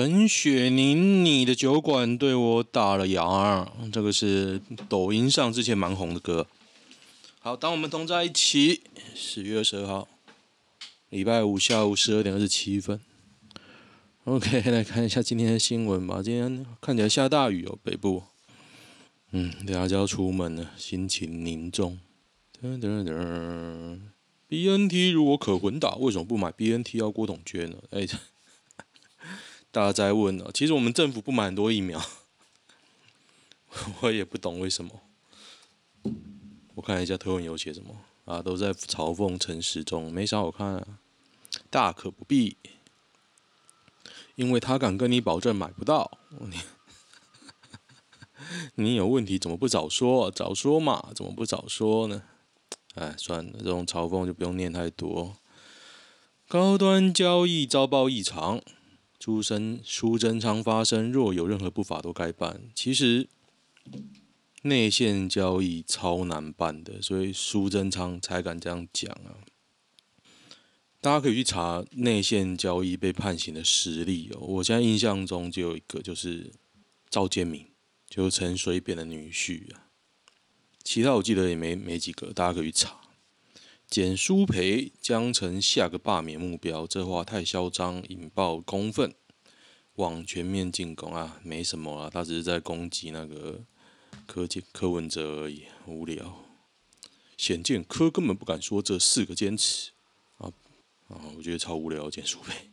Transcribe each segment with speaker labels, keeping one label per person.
Speaker 1: 陈雪凝，你的酒馆对我打了烊。这个是抖音上之前蛮红的歌。好，当我们同在一起。十月二十二号，礼拜五下午十二点二十七分。OK，来看一下今天的新闻吧。今天看起来下大雨哦，北部。嗯，等下就要出门了，心情凝重。噔噔噔，BNT 如果可混打，为什么不买 BNT 要郭董捐呢？哎。大家在问呢，其实我们政府不买很多疫苗，我也不懂为什么。我看一下推文有写什么啊，都在嘲讽陈时中，没啥好看啊。大可不必，因为他敢跟你保证买不到。你，你有问题怎么不早说？早说嘛，怎么不早说呢？哎，算了，这种嘲讽就不用念太多。高端交易遭报异常。苏生苏贞昌发声，若有任何不法都该办。其实内线交易超难办的，所以苏贞昌才敢这样讲啊。大家可以去查内线交易被判刑的实例哦。我现在印象中就有一个，就是赵建明，就是陈水扁的女婿啊。其他我记得也没没几个，大家可以去查。简书培将成下个罢免目标，这话太嚣张，引爆公愤，往全面进攻啊！没什么啊，他只是在攻击那个柯建柯文哲而已，无聊。显见柯根本不敢说这四个坚持啊啊！我觉得超无聊，简书培。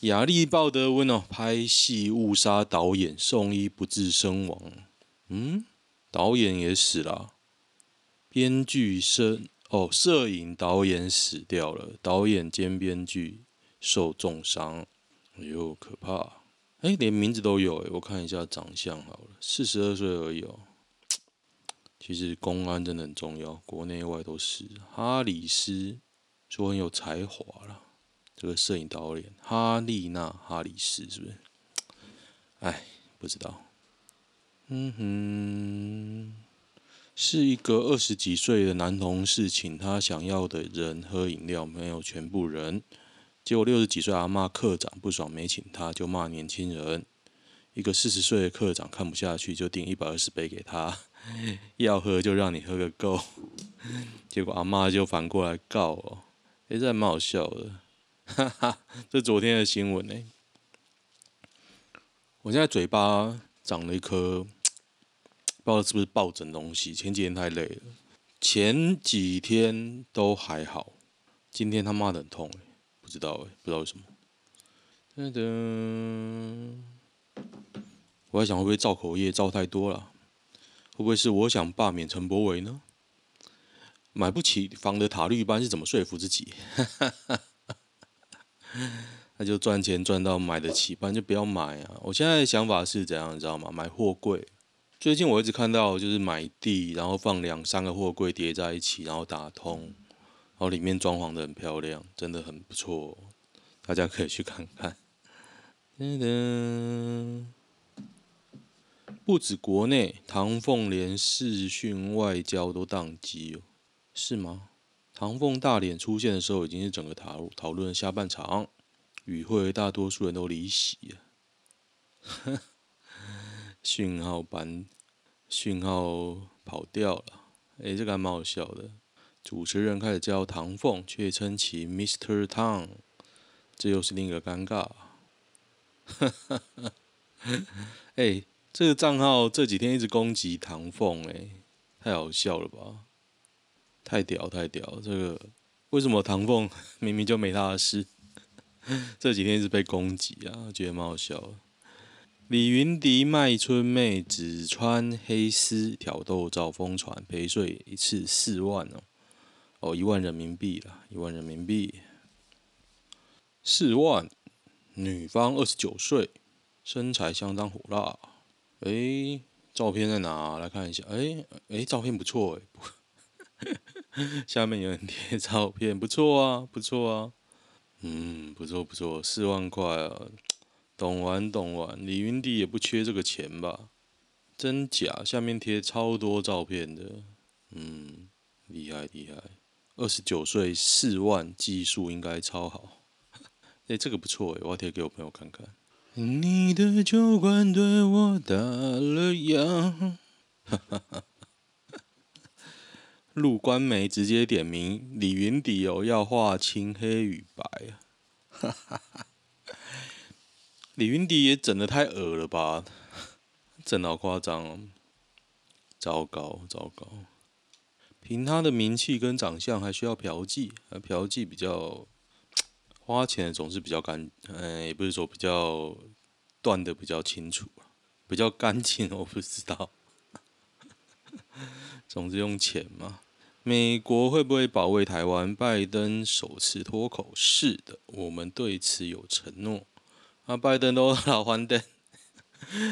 Speaker 1: 亚历鲍德温哦，拍戏误杀导演，送医不治身亡。嗯，导演也死了，编剧生。哦，摄影导演死掉了，导演兼编剧受重伤，哎呦，可怕！哎，连名字都有哎，我看一下长相好了，四十二岁而已哦。其实公安真的很重要，国内外都是。哈里斯说很有才华了，这个摄影导演哈丽娜·哈里斯是不是？哎，不知道。嗯哼。是一个二十几岁的男同事请他想要的人喝饮料，没有全部人。结果六十几岁阿嬷课长不爽，没请他，就骂年轻人。一个四十岁的课长看不下去，就订一百二十杯给他，要喝就让你喝个够。结果阿嬷就反过来告哦，哎，这还蛮好笑的，哈哈，这昨天的新闻呢。我现在嘴巴长了一颗。不知道是不是抱枕东西？前几天太累了，前几天都还好，今天他妈的很痛，不知道哎，不知道为什么。噔噔，我在想会不会造口业造太多了？会不会是我想罢免陈柏惟呢？买不起房的塔绿班是怎么说服自己？那就赚钱赚到买得起不然就不要买啊！我现在的想法是怎样，你知道吗？买货柜。最近我一直看到，就是买地，然后放两三个货柜叠在一起，然后打通，然后里面装潢的很漂亮，真的很不错，大家可以去看看。噔噔，不止国内，唐凤连视讯外交都宕机哦，是吗？唐凤大脸出现的时候，已经是整个讨讨论下半场，与会大多数人都离席了。讯号班，讯号跑掉了。哎，这个还蛮好笑的。主持人开始叫唐凤，却称其 Mr. Tang，这又是另一个尴尬。哈哈哈！哎，这个账号这几天一直攻击唐凤，哎，太好笑了吧？太屌太屌！这个为什么唐凤明明就没他的事，这几天一直被攻击啊？觉得蛮好笑的。李云迪卖春妹，只穿黑丝挑逗兆疯传，陪睡一次四万哦，哦一万人民币啦，一万人民币，四万。女方二十九岁，身材相当火辣。哎，照片在哪？来看一下。哎哎，照片不错哎，下面有人贴照片，不错啊，不错啊。嗯，不错不错，四万块啊。懂玩懂玩，李云迪也不缺这个钱吧？真假？下面贴超多照片的，嗯，厉害厉害。二十九岁四万，技术应该超好。哎、这个不错哎，我要贴给我朋友看看。你的酒馆对我打了烊。哈哈哈。陆官媒直接点名李云迪哦，要画青黑与白啊！哈哈哈。李云迪也整的太恶了吧？整得好夸张哦！糟糕糟糕！凭他的名气跟长相，还需要嫖妓？啊，嫖妓比较花钱，总是比较干，嗯，也不是说比较断的比较清楚，比较干净，我不知道。总之用钱嘛。美国会不会保卫台湾？拜登首次脱口：“是的，我们对此有承诺。”啊，拜登都老还灯，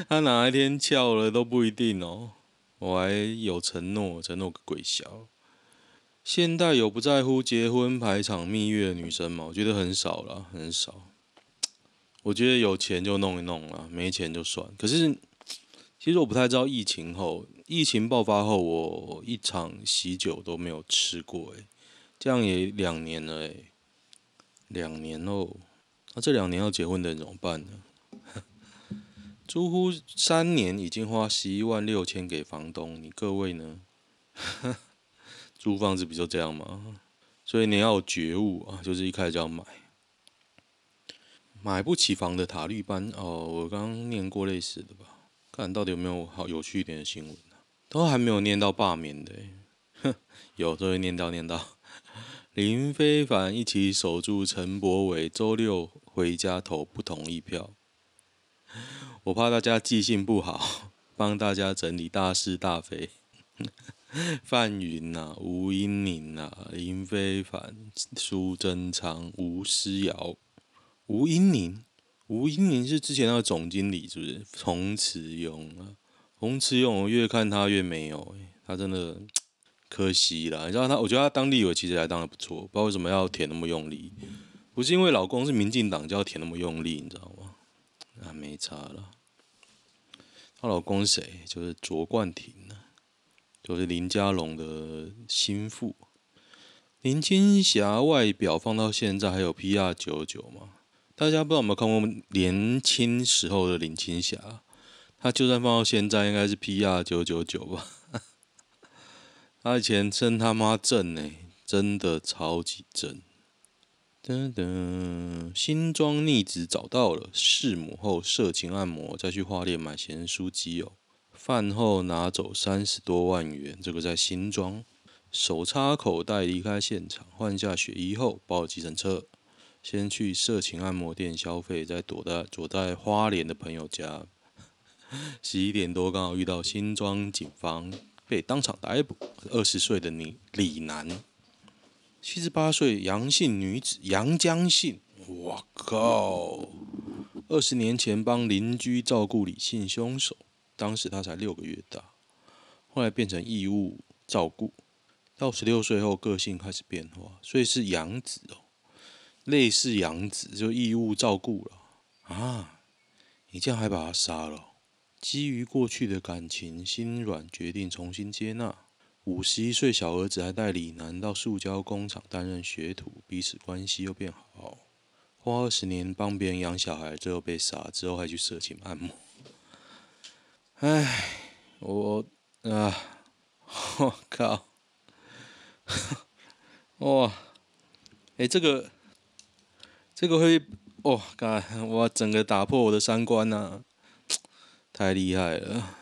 Speaker 1: 他哪一天翘了都不一定哦。我还有承诺，承诺个鬼小！现代有不在乎结婚排场蜜月的女生吗？我觉得很少了，很少。我觉得有钱就弄一弄了，没钱就算。可是，其实我不太知道疫情后，疫情爆发后，我一场喜酒都没有吃过哎，这样也两年了哎，两年喽。那、这两年要结婚的人怎么办呢？租户三年已经花十一万六千给房东，你各位呢？租房子不就这样吗？所以你要有觉悟啊，就是一开始就要买。买不起房的塔绿班哦，我刚刚念过类似的吧？看到底有没有好有趣一点的新闻、啊、都还没有念到罢免的，哼，有都会念到念到。林非凡一起守住陈柏伟，周六回家投不同意票。我怕大家记性不好，帮大家整理大是大非。范云呐、啊，吴英宁呐、啊，林非凡、苏贞昌、吴思瑶、吴英宁，吴英宁是之前那个总经理，是不是？洪慈庸啊，洪慈庸，我越看他越没有，他真的可惜了。你知道他，我觉得他当立委其实还当的不错，不知道为什么要填那么用力，不是因为老公是民进党就要填那么用力，你知道吗？啊，没差了。她老公谁？就是卓冠廷啊，就是林佳龙的心腹。林青霞外表放到现在还有 PR 九九吗？大家不知道有没有看过年轻时候的林青霞？她就算放到现在，应该是 PR 九九九吧？他以前真他妈正呢，真的超级正。噔噔，新庄逆子找到了，弑母后色情按摩，再去花莲买咸酥鸡友，饭后拿走三十多万元，这个在新庄，手插口袋离开现场，换下血衣后报了计程车，先去色情按摩店消费，再躲在躲在花莲的朋友家，十一点多刚好遇到新庄警方，被当场逮捕，二十岁的李李男。七十八岁杨姓女子杨江姓，我靠！二十年前帮邻居照顾李姓凶手，当时他才六个月大，后来变成义务照顾，到十六岁后个性开始变化，所以是养子哦，类似养子就义务照顾了啊！你这样还把他杀了？基于过去的感情，心软决定重新接纳。五十一岁小儿子还带李楠到塑胶工厂担任学徒，彼此关系又变好。花二十年帮别人养小孩，最后被杀，之后还去色情按摩。唉，我啊，我靠，哇，哎，这个，这个会，哇，干，哇，整个打破我的三观呐、太厉害了。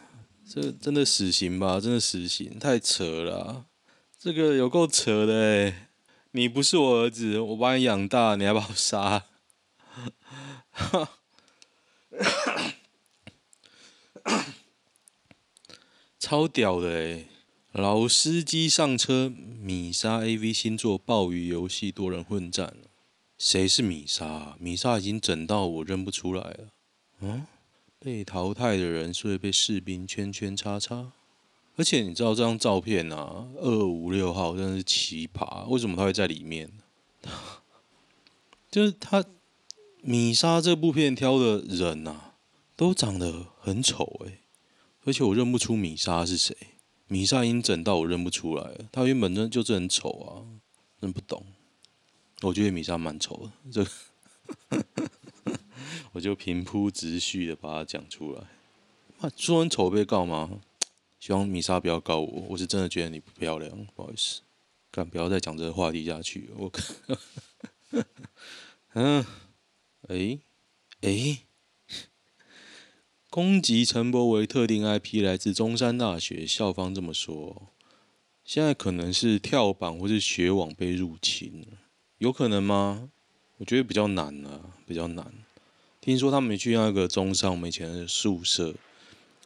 Speaker 1: 这真的死刑吧？真的死刑，太扯了啊！这个有够扯的哎！你不是我儿子，我把你养大，你还把我杀？超屌的哎！老司机上车，米莎 AV 新作《鲍鱼游戏》多人混战，谁是米莎？米莎已经整到我认不出来了。嗯？被淘汰的人是会被士兵圈圈叉叉，而且你知道这张照片啊，二五六号真的是奇葩，为什么他会在里面？就是他米莎这部片挑的人呐、啊，都长得很丑诶。而且我认不出米莎是谁，米莎已经整到我认不出来了，他原本真就是很丑啊，真不懂。我觉得米莎蛮丑的，这。我就平铺直叙的把它讲出来。啊，朱恩丑被告吗？希望米莎不要告我，我是真的觉得你不漂亮，不好意思。干，不要再讲这个话题下去。我靠，嗯，哎，哎，攻击陈柏惟特定 IP 来自中山大学校方这么说，现在可能是跳板或是学网被入侵，有可能吗？我觉得比较难啊，比较难。听说他们去那个中山我们以前的宿舍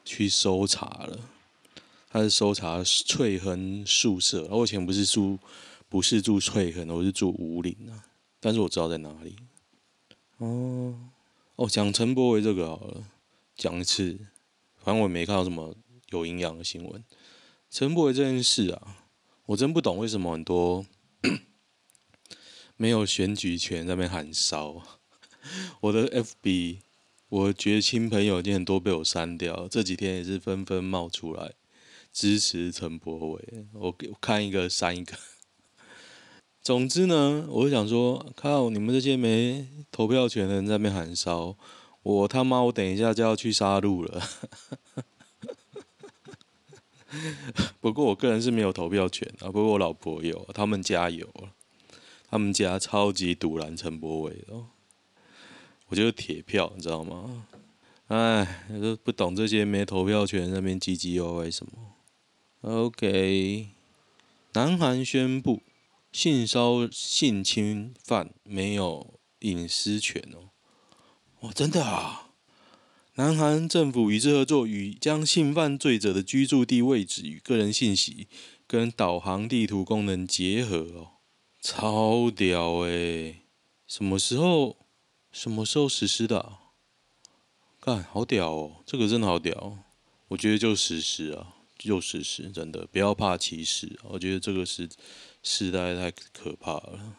Speaker 1: 去搜查了。他是搜查翠亨宿舍，我以前不是住，不是住翠亨，我是住五岭啊。但是我知道在哪里。哦，哦，讲陈柏惟这个好了，讲一次，反正我也没看到什么有营养的新闻。陈柏惟这件事啊，我真不懂为什么很多 没有选举权在那边喊烧。我的 FB，我觉亲朋友已经很多被我删掉，这几天也是纷纷冒出来。支持陈柏伟，我看一个删一个。总之呢，我就想说，靠你们这些没投票权的人在那边喊烧，我他妈我等一下就要去杀戮了。不过我个人是没有投票权啊，不过我老婆有，他们家有，他们家超级堵拦陈柏惟的，我就是铁票，你知道吗？哎，都不懂这些没投票权那边唧唧歪歪什么。OK，南韩宣布性骚性侵犯没有隐私权哦。哦，真的啊！南韩政府与之合作，与将性犯罪者的居住地位置与个人信息跟导航地图功能结合哦，超屌诶！什么时候？什么时候实施的啊？干，好屌哦！这个真的好屌，我觉得就实施啊。就事实，真的不要怕歧视。我觉得这个是时代太可怕了。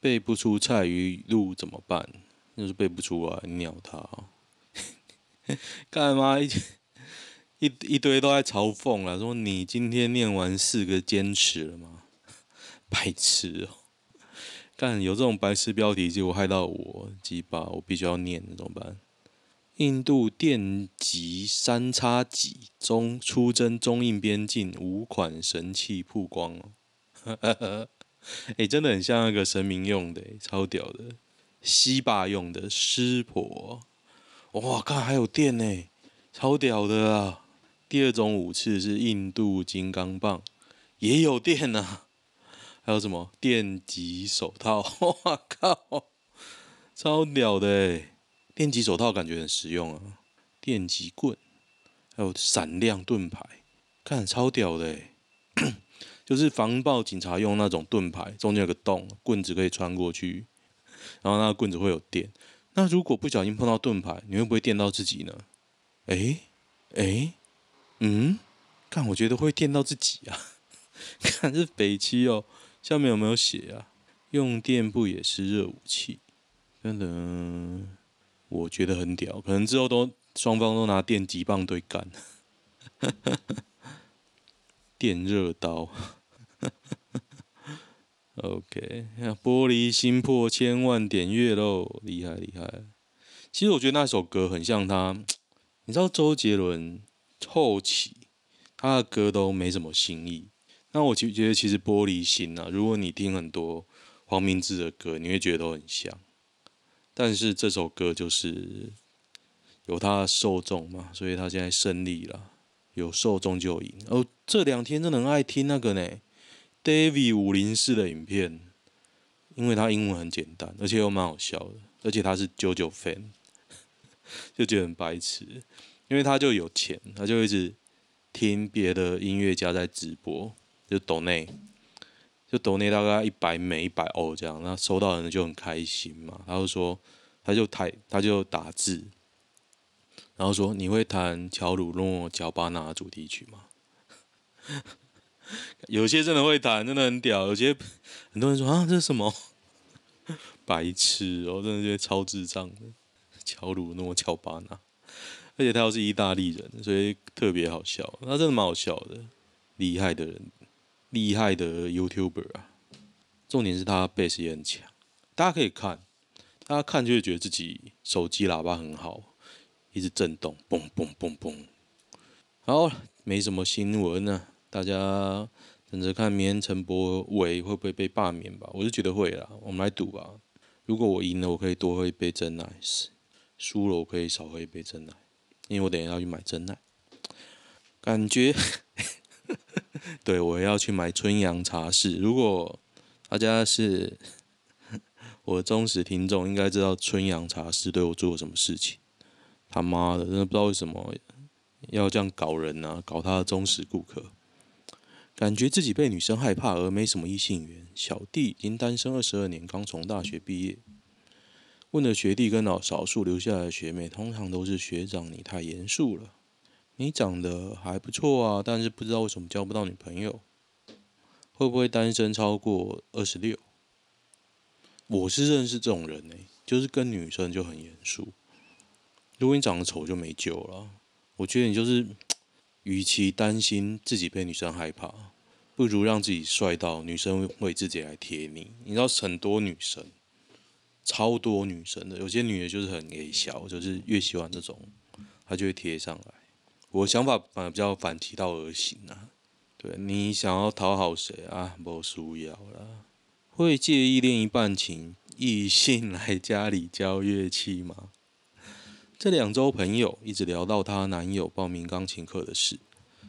Speaker 1: 背不出蔡语录怎么办？就是背不出来，鸟他。干嘛一一一堆都在嘲讽了？说你今天念完四个坚持了吗？白痴哦！干有这种白痴标题，结果害到我鸡巴，我必须要念，怎么办？印度电击三叉戟中出征中印边境五款神器曝光哦，哎、欸，真的很像那个神明用的，超屌的，西霸用的湿婆，哇，看还有电呢，超屌的啊！第二种武器是印度金刚棒，也有电啊，还有什么电击手套？哇靠，超屌的！电击手套感觉很实用啊，电击棍，还有闪亮盾牌，看超屌的，就是防暴警察用那种盾牌，中间有个洞，棍子可以穿过去，然后那个棍子会有电。那如果不小心碰到盾牌，你会不会电到自己呢？诶诶，嗯，看我觉得会电到自己啊，看这北七哦，下面有没有写啊？用电不也是热武器？等等。我觉得很屌，可能之后都双方都拿电击棒对干，电热刀。OK，玻璃心破千万点月喽，厉害厉害！其实我觉得那首歌很像他，你知道周杰伦后期他的歌都没什么新意。那我就觉得其实玻璃心啊，如果你听很多黄明志的歌，你会觉得都很像。但是这首歌就是有他的受众嘛，所以他现在胜利了，有受众就赢。哦，这两天真的很爱听那个呢，David 五零四的影片，因为他英文很简单，而且又蛮好笑的，而且他是九九 fan，就觉得很白痴，因为他就有钱，他就一直听别的音乐家在直播，就抖内。就抖内大概一百美一百欧这样，那收到人就很开心嘛。他就说，他就台他就打字，然后说，你会弹乔鲁诺乔巴纳主题曲吗？有些真的会弹，真的很屌。有些很多人说啊，这是什么？白痴哦，真的觉得超智障的。乔鲁诺乔巴纳，而且他又是意大利人，所以特别好笑。他真的蛮好笑的，厉害的人。厉害的 YouTuber 啊，重点是他贝斯也很强，大家可以看大家看就会觉得自己手机喇叭很好，一直震动，嘣嘣嘣嘣。好，没什么新闻呢，大家等着看明天陈柏伟会不会被罢免吧。我是觉得会啦，我们来赌吧。如果我赢了，我可以多喝一杯珍奶；输了，我可以少喝一杯珍奶，因为我等一下要去买珍奶。感觉，对，我要去买春阳茶室。如果大家是 我忠实听众，应该知道春阳茶室对我做了什么事情。他妈的，真的不知道为什么要这样搞人呢、搞他的忠实顾客，感觉自己被女生害怕而没什么异性缘。小弟已经单身二十二年，刚从大学毕业。问了学弟跟老少数留下来的学妹，通常都是学长，你太严肃了。你长得还不错啊，但是不知道为什么交不到女朋友，会不会单身超过二十六？我是认识这种人呢、就是跟女生就很严肃。如果你长得丑就没救了。我觉得你就是，与其担心自己被女生害怕，不如让自己帅到女生会自己来贴你。你知道很多女生，超多女生的，有些女的就是很矮小，就是越喜欢这种，她就会贴上来。我想法反而比较反其道而行啊，对，你想要讨好谁啊？不需要啦。会介意另一半请异性来家里教乐器吗？这两周朋友一直聊到她男友报名钢琴课的事，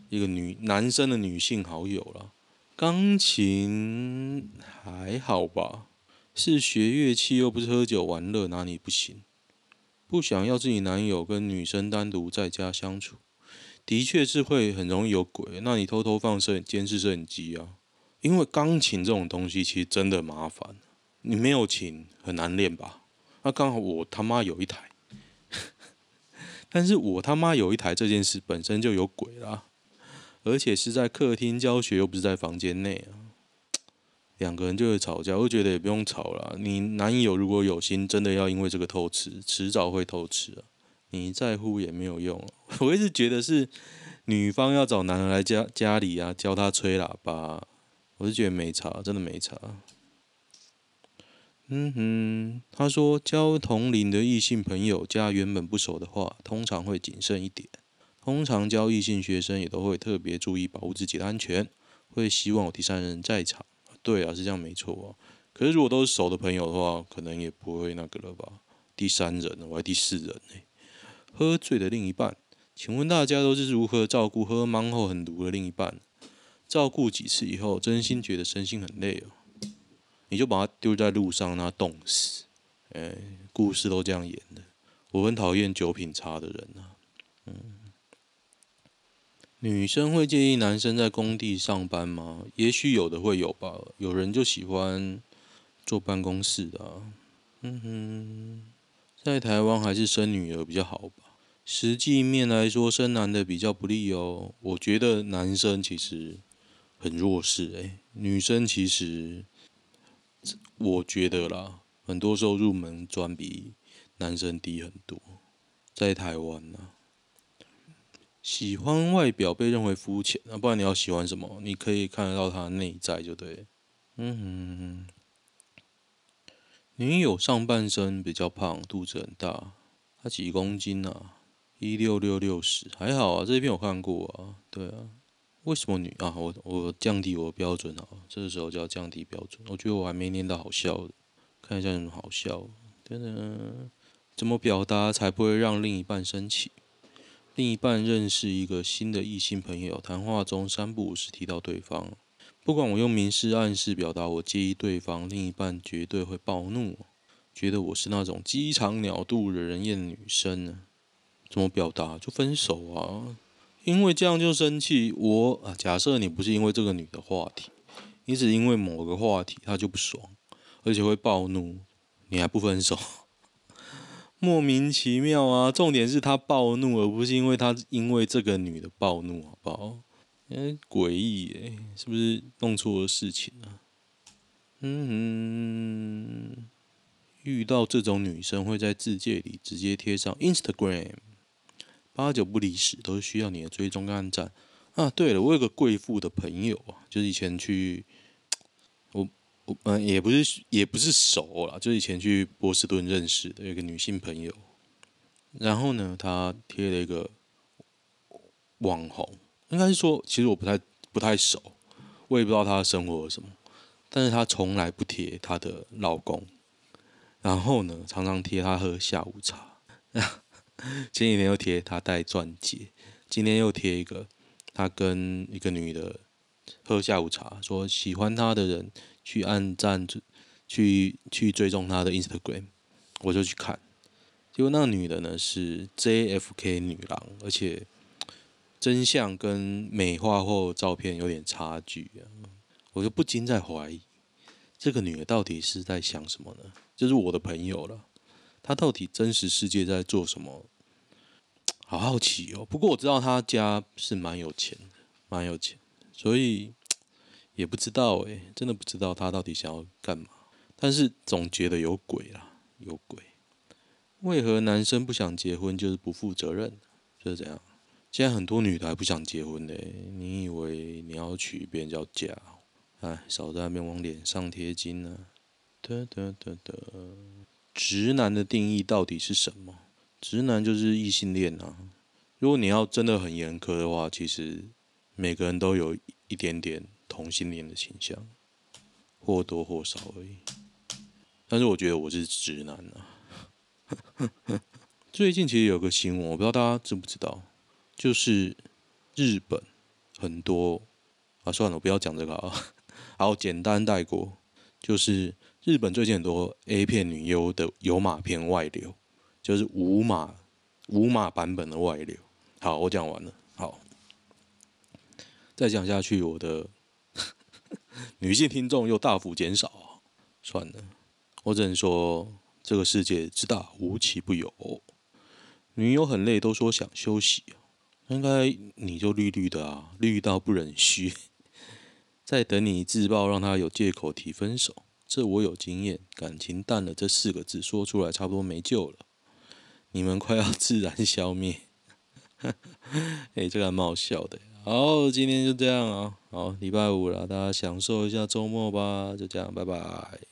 Speaker 1: 一个女男生的女性好友啦。钢琴还好吧？是学乐器又不是喝酒玩乐，哪里不行？不想要自己男友跟女生单独在家相处。的确是会很容易有鬼，那你偷偷放摄影监视摄影机啊，因为钢琴这种东西其实真的麻烦，你没有琴很难练吧？那刚好我他妈有一台，但是我他妈有一台这件事本身就有鬼啦，而且是在客厅教学，又不是在房间内啊，两个人就会吵架，我觉得也不用吵啦，你男友如果有心，真的要因为这个偷吃，迟早会偷吃啊。你在乎也没有用，我一直觉得是女方要找男人来家家里啊，教他吹喇叭，我是觉得没差，真的没差。嗯哼，他说交同龄的异性朋友加原本不熟的话，通常会谨慎一点。通常交异性学生也都会特别注意保护自己的安全，会希望有第三人在场。对啊，是这样没错啊。可是如果都是熟的朋友的话，可能也不会那个了吧？第三人，我还第四人呢、喝醉的另一半，请问大家都是如何照顾喝茫后很毒的另一半？照顾几次以后，真心觉得身心很累哦。你就把他丢在路上，让他冻死。哎，故事都这样演的。我很讨厌酒品差的人啊。嗯，女生会介意男生在工地上班吗？也许有的会有吧。有人就喜欢坐办公室的啊。嗯哼。在台湾还是生女儿比较好吧？实际面来说，生男的比较不利哦。我觉得男生其实很弱势诶、女生其实我觉得啦，很多时候入门专比男生低很多。在台湾呢，喜欢外表被认为肤浅，那不然你要喜欢什么？你可以看得到他内在就对。嗯哼哼。女友上半身比较胖，肚子很大，她几公斤啊？一六六六十，还好啊。这一篇我看过啊，对啊。为什么女啊？我我降低我的标准啊，这个时候就要降低标准。我觉得我还没念到好笑的，看一下有什么好笑。等等，怎么表达才不会让另一半生气？另一半认识一个新的异性朋友，谈话中三不五时提到对方。不管我用明示暗示表达我介意对方，另一半绝对会暴怒，觉得我是那种鸡肠鸟肚、惹人厌的女生呢。怎么表达？就分手啊！因为这样就生气。我啊，假设你不是因为这个女的话题，你只因为某个话题，她就不爽，而且会暴怒，你还不分手？莫名其妙啊！重点是她暴怒，而不是因为她因为这个女的暴怒，好不好？哎，诡异耶，是不是弄错了事情啊？嗯，遇到这种女生会在自介里直接贴上 Instagram，八九不离十，都是需要你的追踪跟按赞啊。对了，我有个贵妇的朋友啊，就是以前去，我我嗯，也不是也不是熟啦，就是以前去波士顿认识的一个女性朋友。然后呢，她贴了一个网红，应该是说，其实我不太不太熟，我也不知道她的生活是什么，但是她从来不贴她的老公。然后呢，常常贴她喝下午茶。前几天又贴她戴钻戒，今天又贴一个她跟一个女的喝下午茶，说喜欢她的人去按赞，去去追踪她的 Instagram，我就去看。结果那个女的呢是 JFK 女郎，而且真相跟美化后照片有点差距啊，我就不禁在怀疑，这个女的到底是在想什么呢？就是我的朋友了，她到底真实世界在做什么？好好奇哦。不过我知道她家是蛮有钱的，蛮有钱，所以也不知道诶，真的不知道她到底想要干嘛。但是总觉得有鬼啦，有鬼。为何男生不想结婚就是不负责任？就是这样。现在很多女的还不想结婚嘞。你以为你要娶别人叫嫁？哎，少在那边往脸上贴金呢。得得得得。直男的定义到底是什么？直男就是异性恋啊。如果你要真的很严苛的话，其实每个人都有一点点同性恋的倾向，或多或少而已。但是我觉得我是直男啊。最近其实有个新闻，我不知道大家知不知道，就是日本很多啊，算了，我不要讲这个啊，好，简单带过，就是日本最近很多 A 片女优的有码片外流，就是无码无码版本的外流。好，我讲完了，好，再讲下去，我的 女性听众又大幅减少，算了，我只能说。这个世界之大，无奇不有。女友很累，都说想休息。应该你就绿绿的啊，绿到不忍续。在等你自爆，让他有借口提分手。这我有经验，感情淡了这四个字说出来，差不多没救了。你们快要自然消灭。哎，这个还蛮好笑的。好，今天就这样啊。好，礼拜五了，大家享受一下周末吧。就这样，拜拜。